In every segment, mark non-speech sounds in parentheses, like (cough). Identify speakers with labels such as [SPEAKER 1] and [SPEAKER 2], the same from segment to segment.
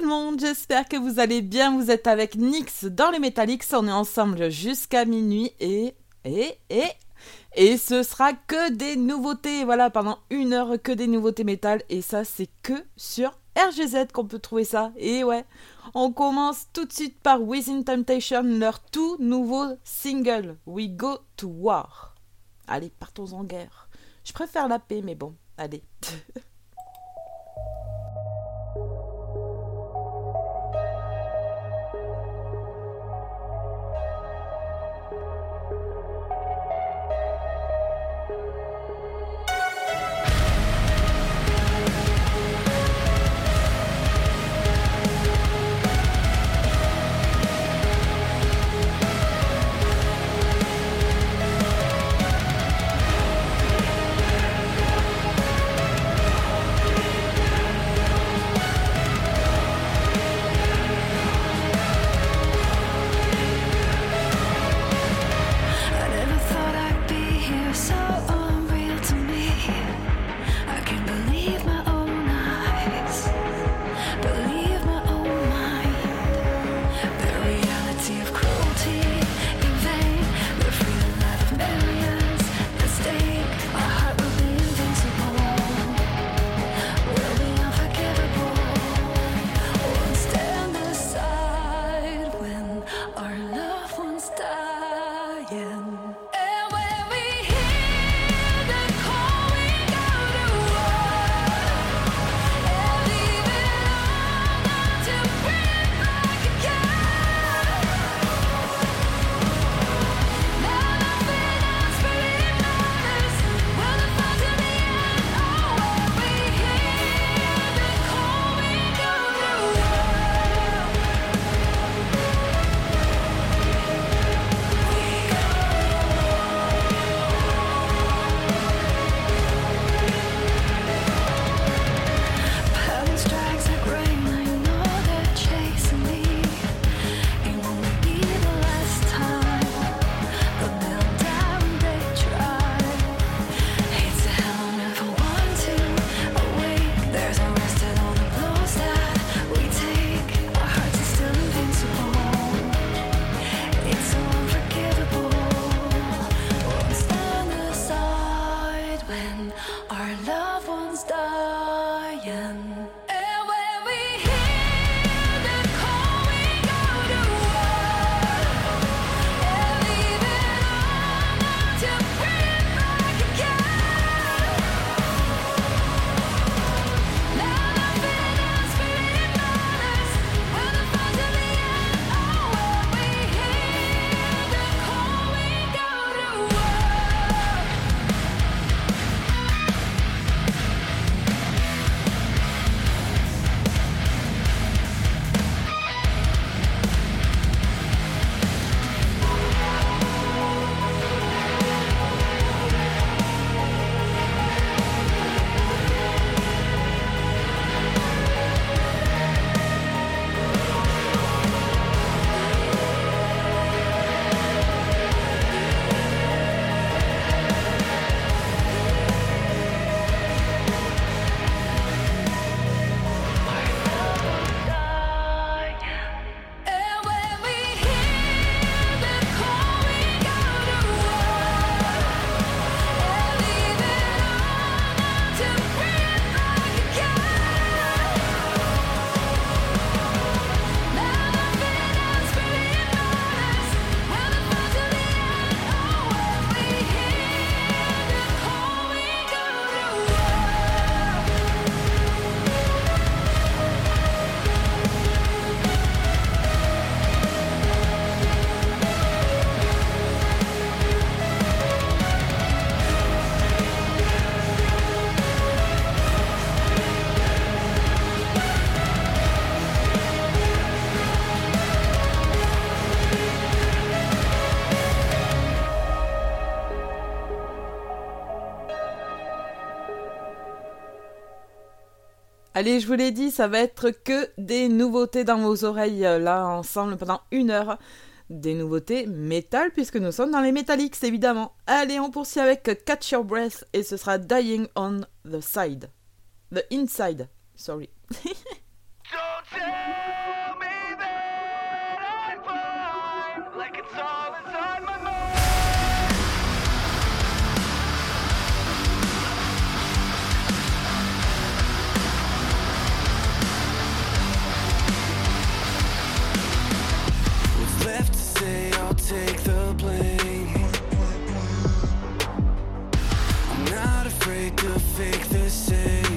[SPEAKER 1] le monde, j'espère que vous allez bien. Vous êtes avec Nix dans les Metallics. On est ensemble jusqu'à minuit et. et. et. Et ce sera que des nouveautés. Voilà, pendant une heure, que des nouveautés métal. Et ça, c'est que sur RGZ qu'on peut trouver ça. Et ouais, on commence tout de suite par Within Temptation, leur tout nouveau single, We Go to War. Allez, partons en guerre. Je préfère la paix, mais bon, allez. (laughs) Allez, je vous l'ai dit, ça va être que des nouveautés dans vos oreilles, euh, là, ensemble, pendant une heure. Des nouveautés métal, puisque nous sommes dans les Metallics, évidemment. Allez, on poursuit avec Catch Your Breath, et ce sera Dying on the Side. The Inside, sorry. take the blame. I'm not afraid to fake the same.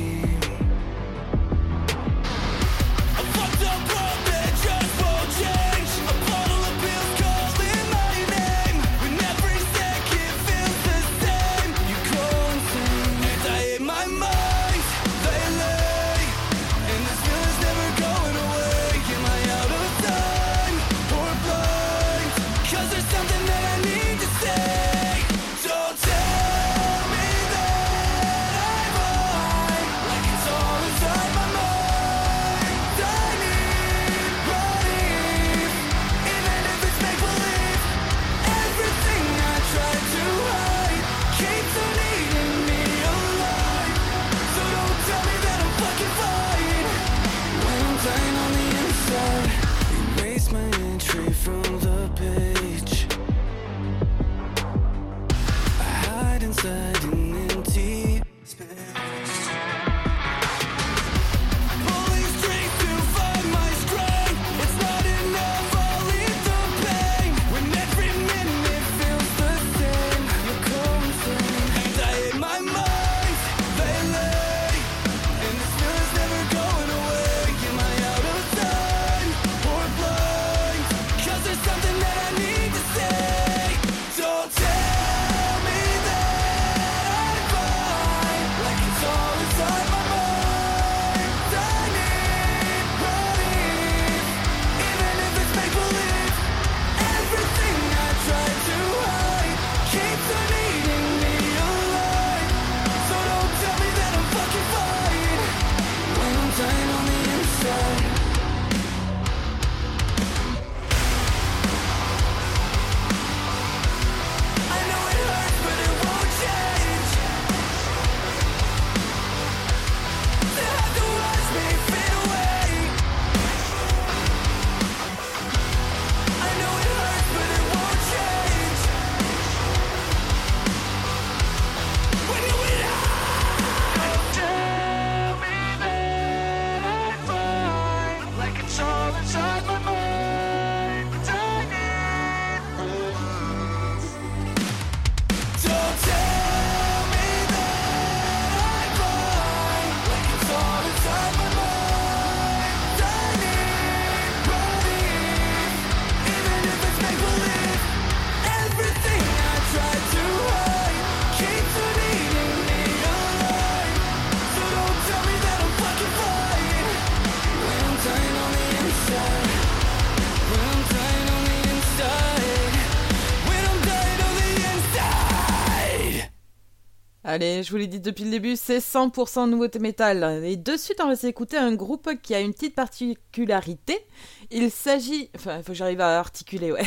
[SPEAKER 2] Allez, je vous l'ai dit depuis le début, c'est 100% nouveauté métal. Et de suite, on va s'écouter un groupe qui a une petite particularité. Il s'agit... Enfin, il faut que j'arrive à articuler, ouais.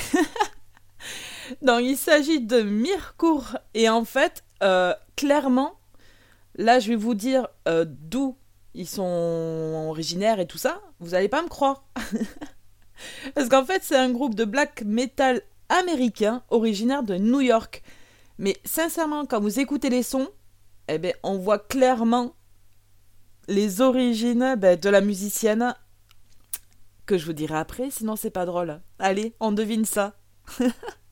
[SPEAKER 2] (laughs) Donc, il s'agit de Mircourt. Et en fait, euh, clairement, là, je vais vous dire euh, d'où ils sont originaires et tout ça. Vous n'allez pas me croire. (laughs) Parce qu'en fait, c'est un groupe de black metal américain originaire de New York. Mais sincèrement, quand vous écoutez les sons, eh ben, on voit clairement les origines ben, de la musicienne que je vous dirai après, sinon c'est pas drôle. Allez, on devine ça. (laughs)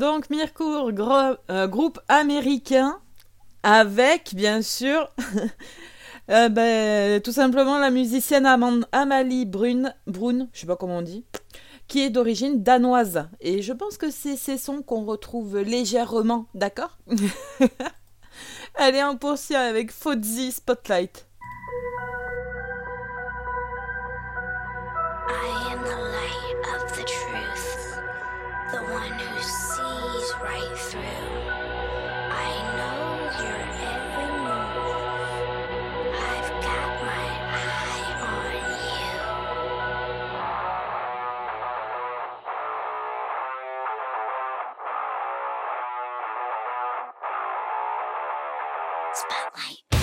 [SPEAKER 2] Donc Mircourt, euh, groupe américain, avec bien sûr (laughs) euh, ben, tout simplement la musicienne Amalie Brune, Brune, je sais pas comment on dit, qui est d'origine danoise. Et je pense que c'est ces sons qu'on retrouve légèrement, d'accord? (laughs) Allez, on poursuit avec Fozzy Spotlight. I am the of the truth, the one who sees right through. I know your every move. I've got my eye on you. Spotlight.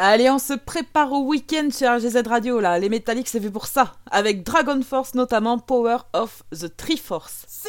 [SPEAKER 3] Allez, on se prépare au week-end sur RGZ Radio, là. Les métalliques, c'est vu pour ça. Avec Dragon Force, notamment Power of the Triforce. See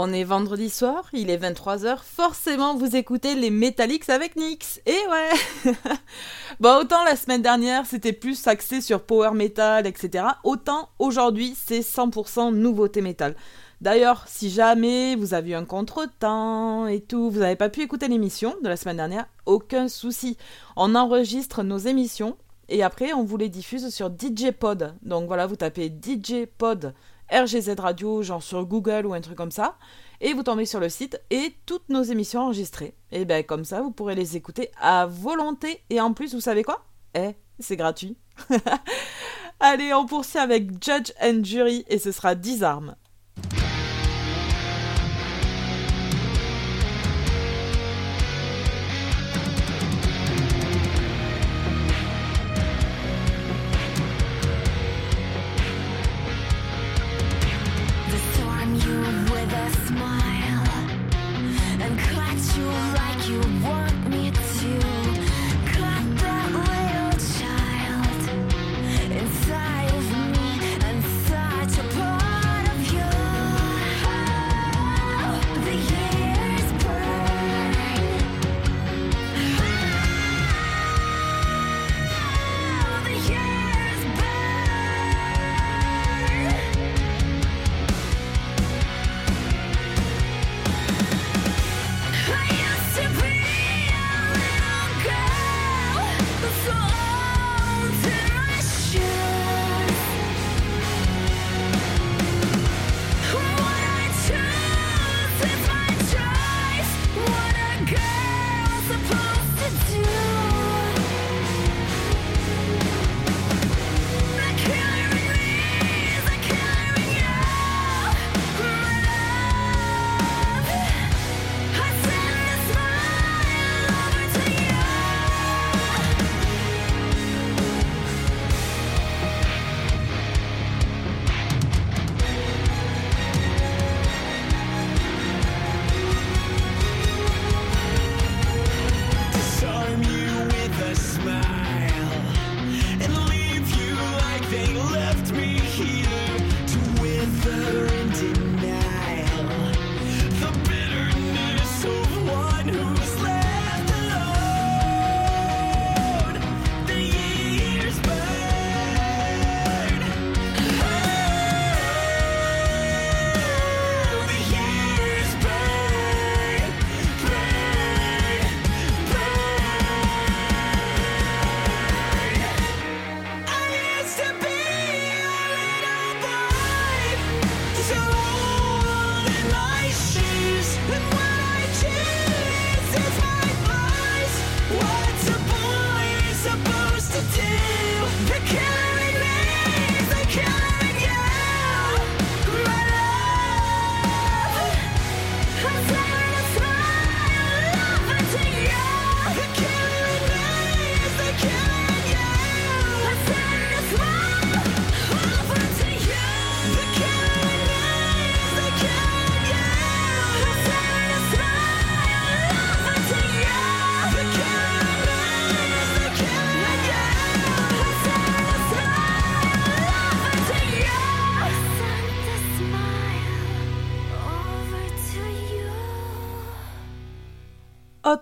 [SPEAKER 3] On est vendredi soir, il est 23h, forcément vous écoutez les Metallics avec Nix. Et ouais (laughs) Bon, autant la semaine dernière c'était plus axé sur power metal, etc. Autant aujourd'hui c'est 100% nouveauté metal. D'ailleurs, si jamais vous avez eu un contretemps et tout, vous n'avez pas pu écouter l'émission de la semaine dernière, aucun souci. On enregistre nos émissions et après on vous les diffuse sur DJ Pod. Donc voilà, vous tapez DJ Pod RGZ Radio, genre sur Google ou un truc comme ça, et vous tombez sur le site et toutes nos émissions enregistrées. Et ben comme ça, vous pourrez les écouter à volonté. Et en plus, vous savez quoi? Eh, c'est gratuit. (laughs) Allez, on poursuit avec Judge and Jury et ce sera 10 armes.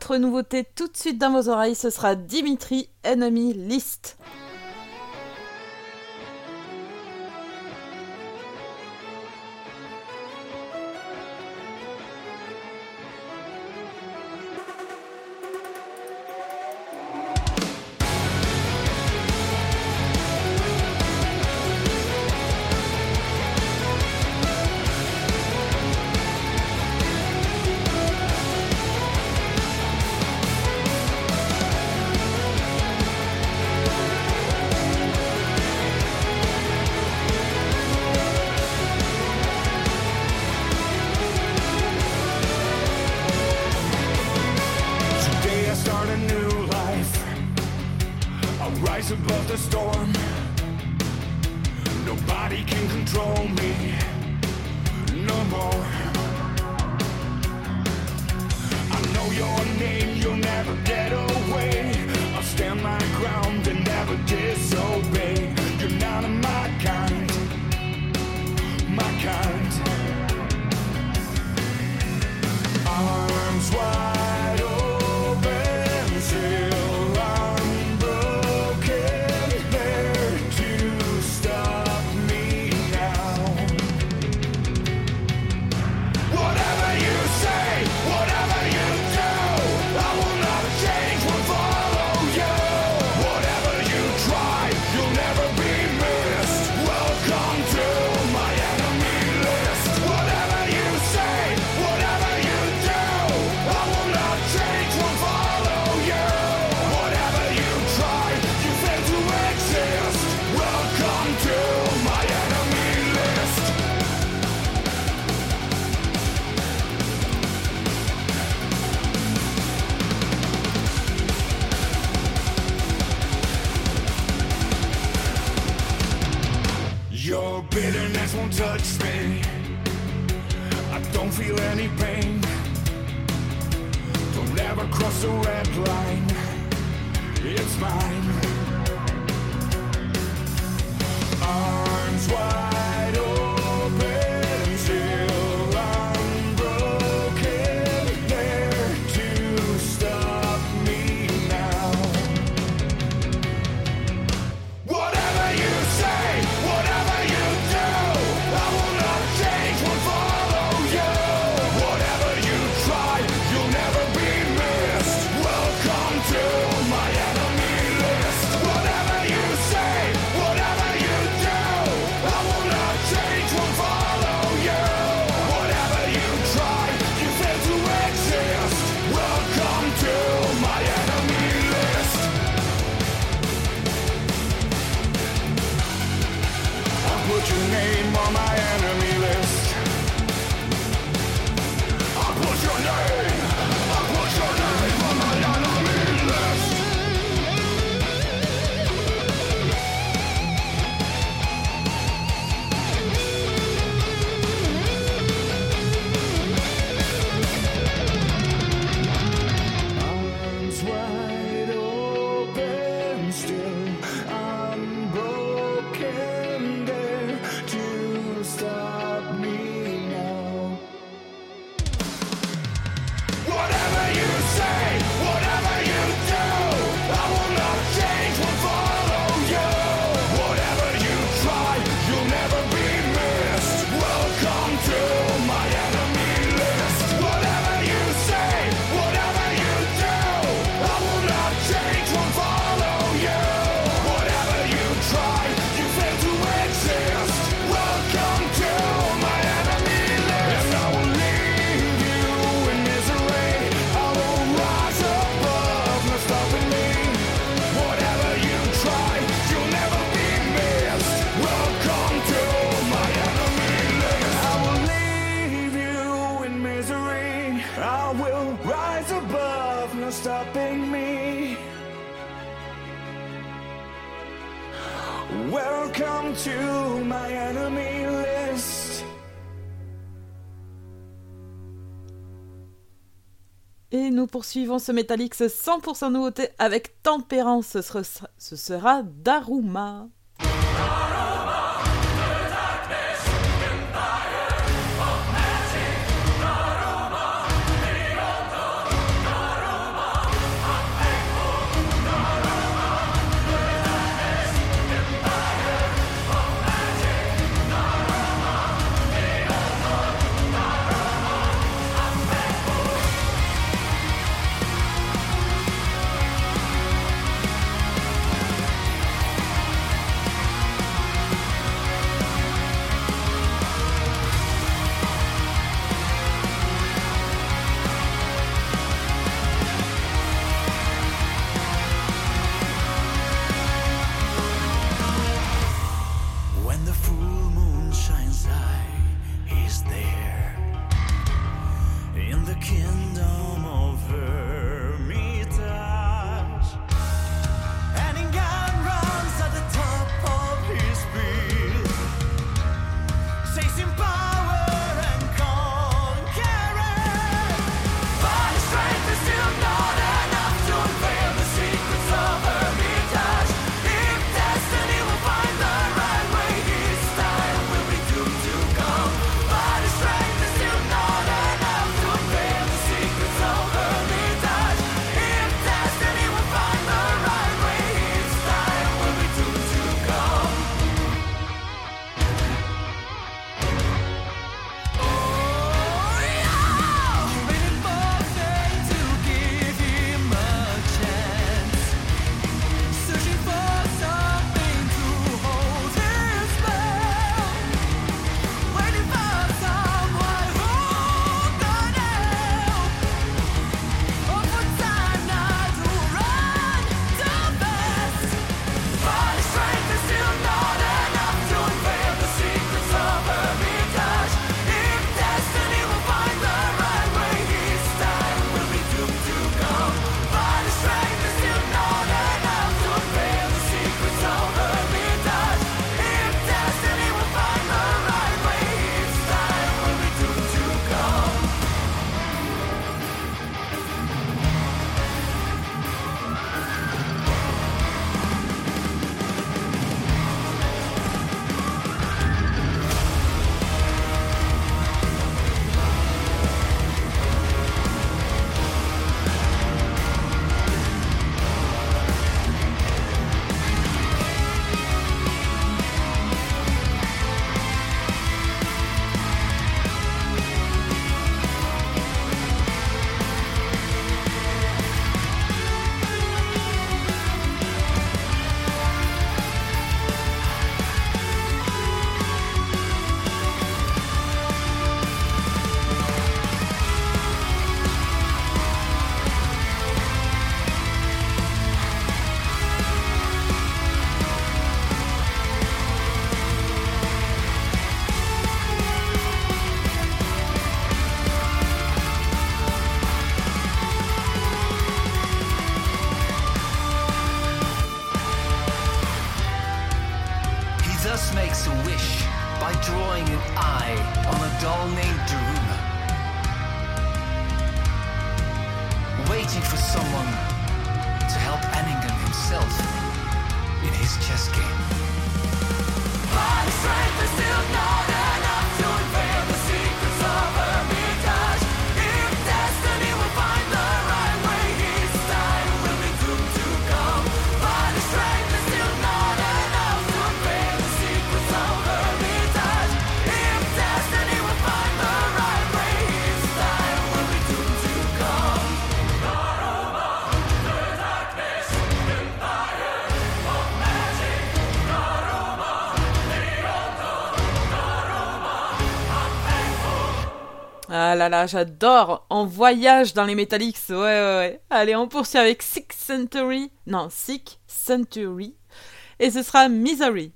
[SPEAKER 4] Autre nouveauté tout de suite dans vos oreilles, ce sera Dimitri Enemy List. hands won't touch me. I don't feel any pain. Don't ever cross the red line. It's mine. Arms wide. Poursuivons ce Metallix 100% nouveauté avec Tempérance. Ce sera Daruma. Là j'adore. En voyage dans les Metallics. Ouais, ouais, ouais. Allez, on poursuit avec Six Century. Non, Six Century. Et ce sera Misery.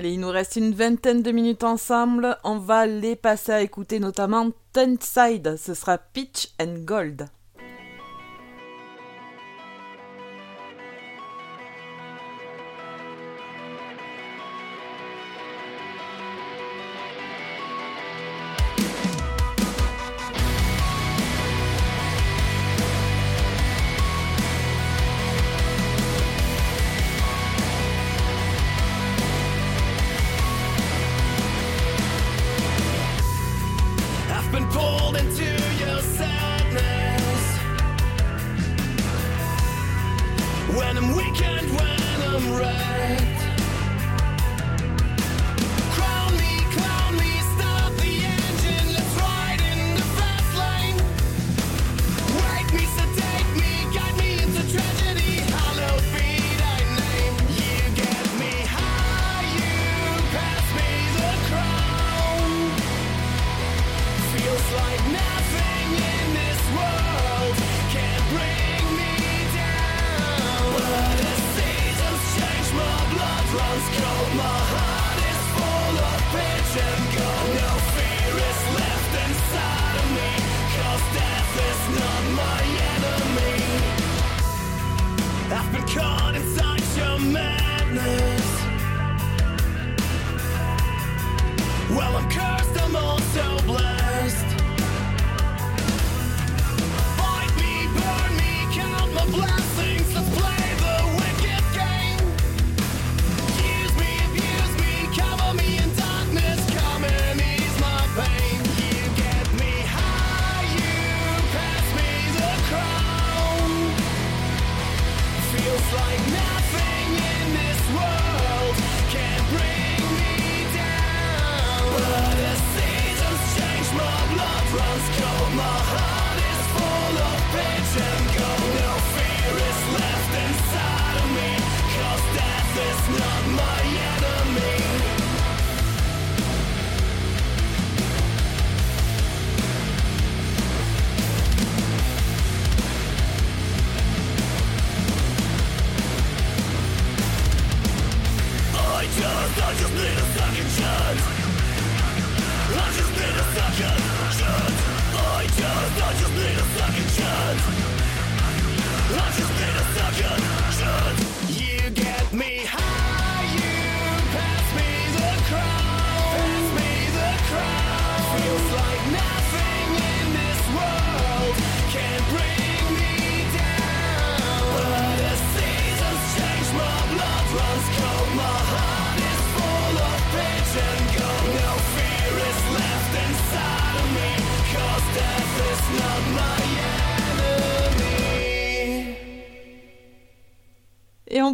[SPEAKER 4] Allez, il nous reste une vingtaine de minutes ensemble. On va les passer à écouter notamment Tenside. Ce sera Pitch and Gold.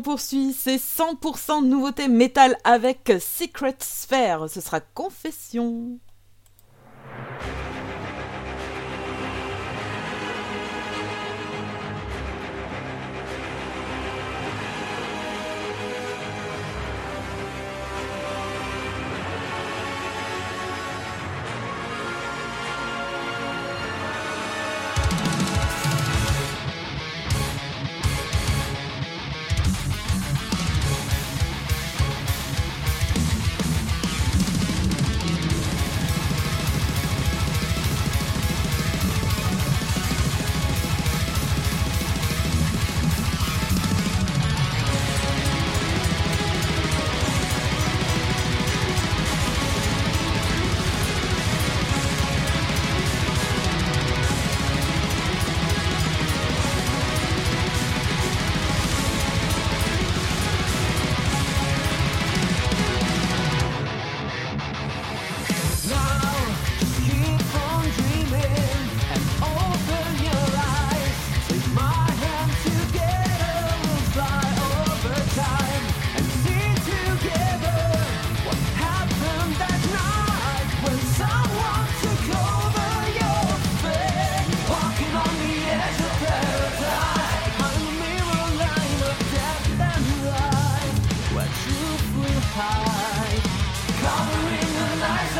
[SPEAKER 4] Poursuit, c'est 100% nouveauté métal avec Secret Sphere, ce sera Confession.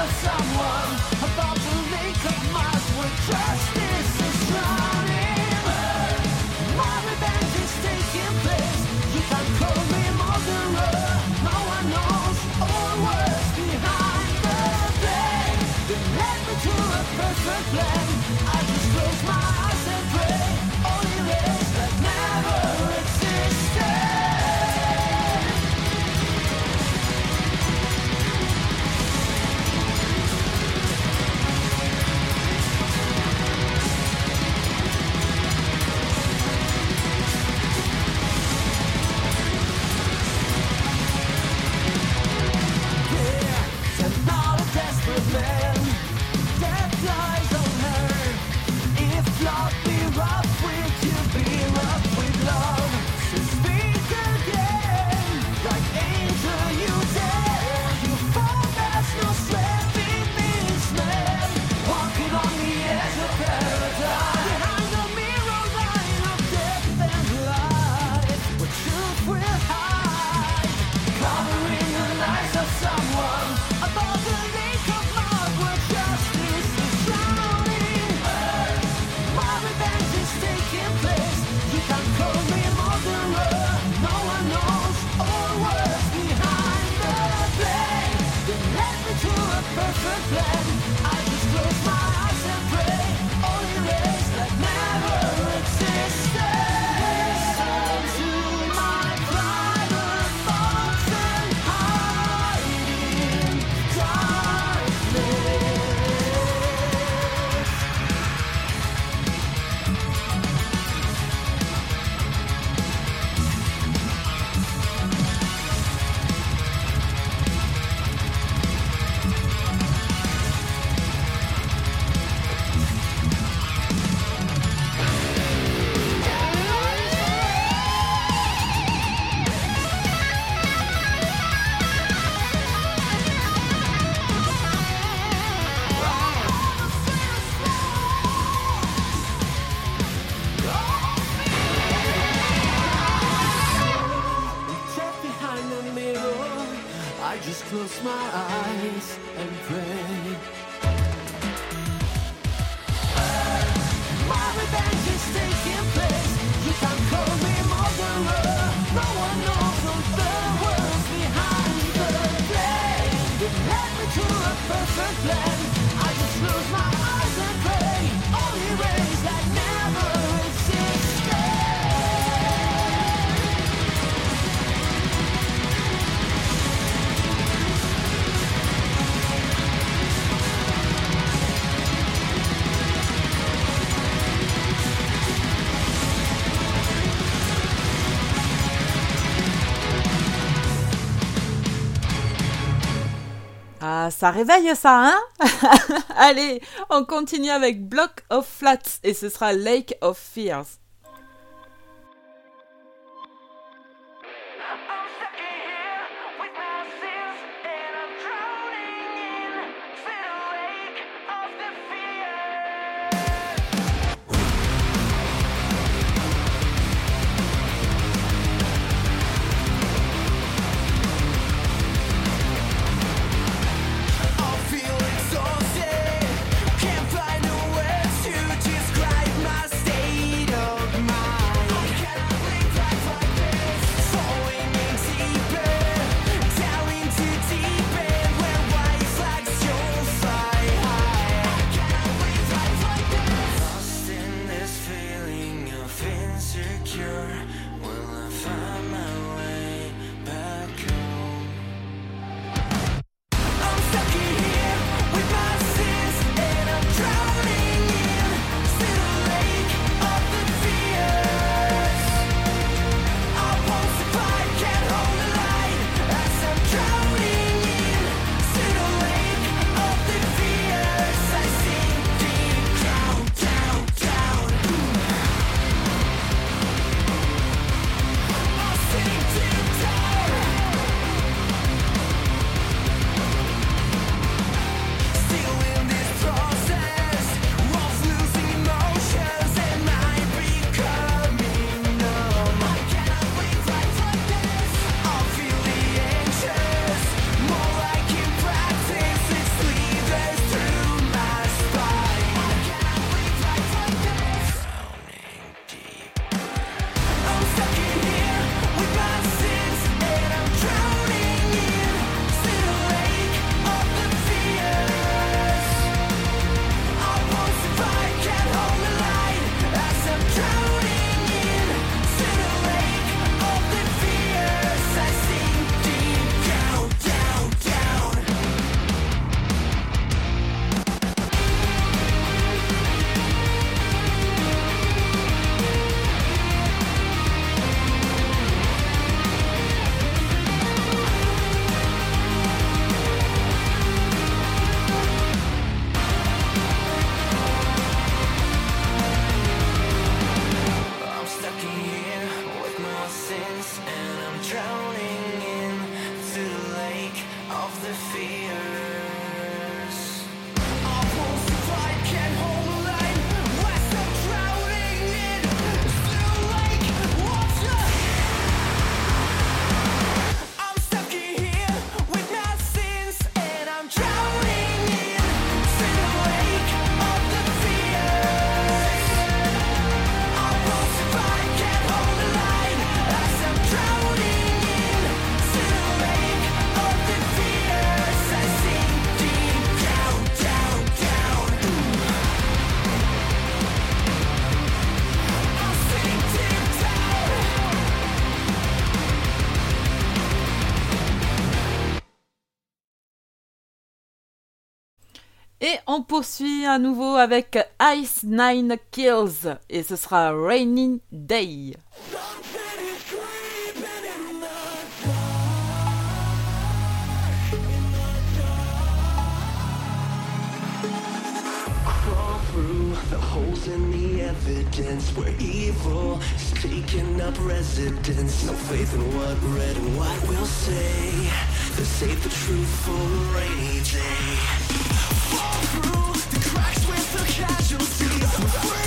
[SPEAKER 5] some ça réveille ça, hein (laughs) Allez, on continue avec Block of Flats et ce sera Lake of Fears. on poursuit à nouveau avec Ice Nine Kills et ce sera Rainy Day.
[SPEAKER 4] in the evidence where evil is taking up residence. No faith in what red and white will say. The safe, the truthful rainy day. Fall through the cracks with the casualties.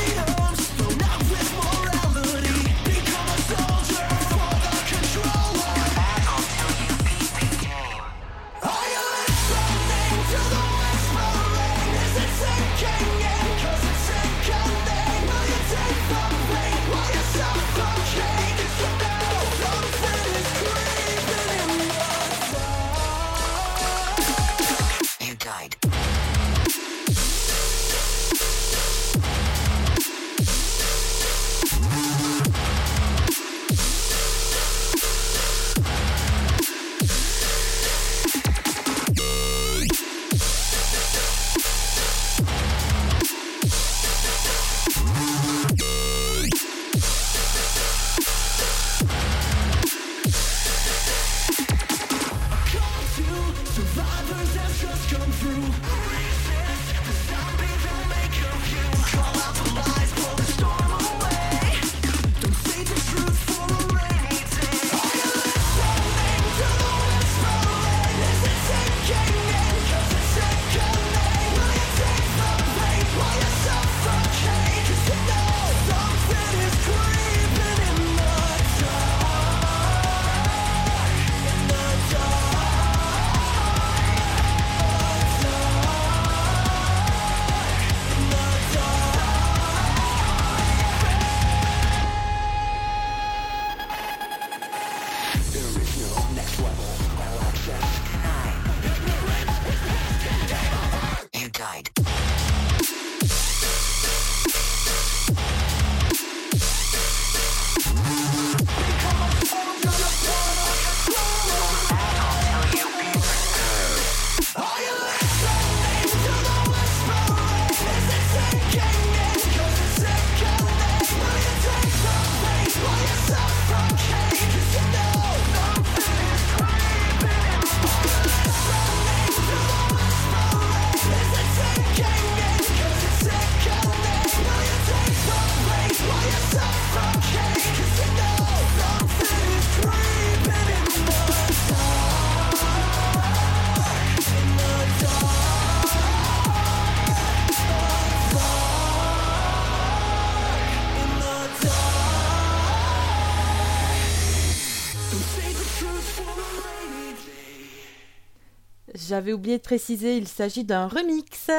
[SPEAKER 2] J'avais oublié de préciser, il s'agit d'un remix.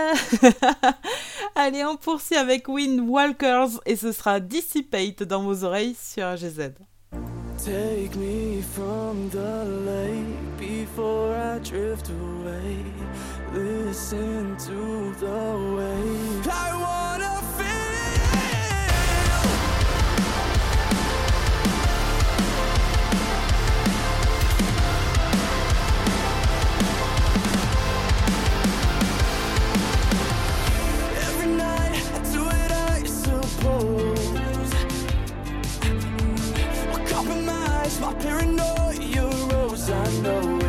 [SPEAKER 2] (laughs) Allez, on poursuit avec Wind Walkers et ce sera Dissipate dans vos oreilles sur AGZ.
[SPEAKER 4] Take me from the lake before I drift away. Listen to the. My paranoia rose. I know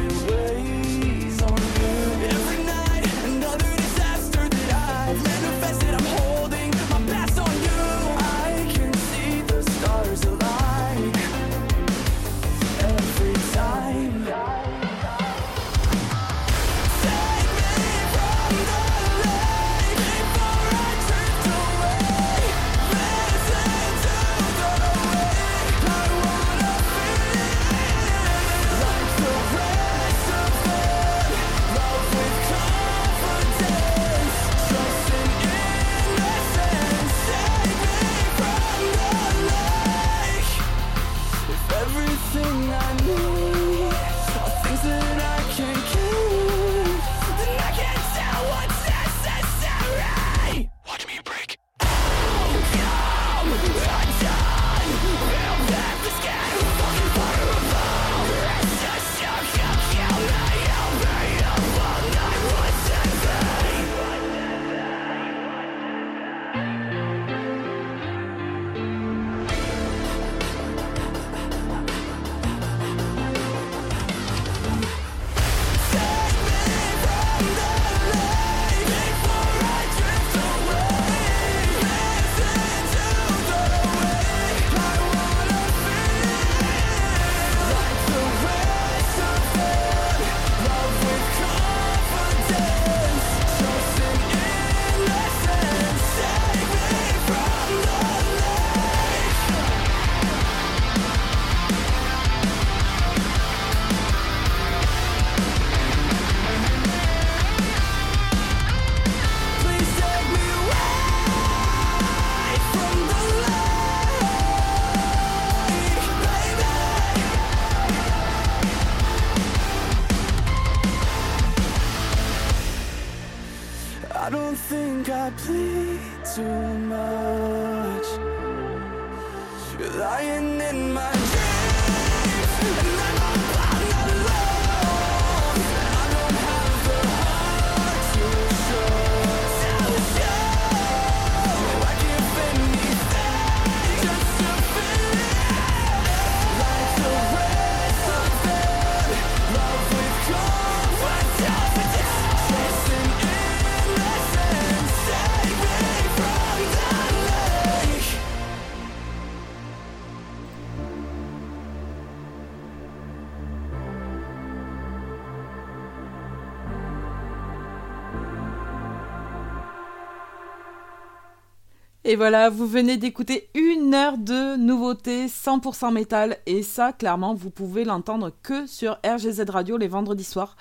[SPEAKER 2] Et voilà, vous venez d'écouter une heure de nouveautés 100% métal. Et ça, clairement, vous pouvez l'entendre que sur RGZ Radio les vendredis soirs.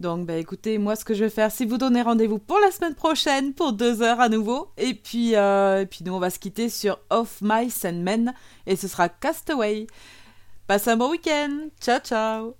[SPEAKER 2] Donc, bah écoutez, moi, ce que je vais faire, c'est vous donner rendez-vous pour la semaine prochaine pour deux heures à nouveau. Et puis, euh, nous, on va se quitter sur Off Mice and Men. Et ce sera Castaway. Passez un bon week-end. Ciao, ciao.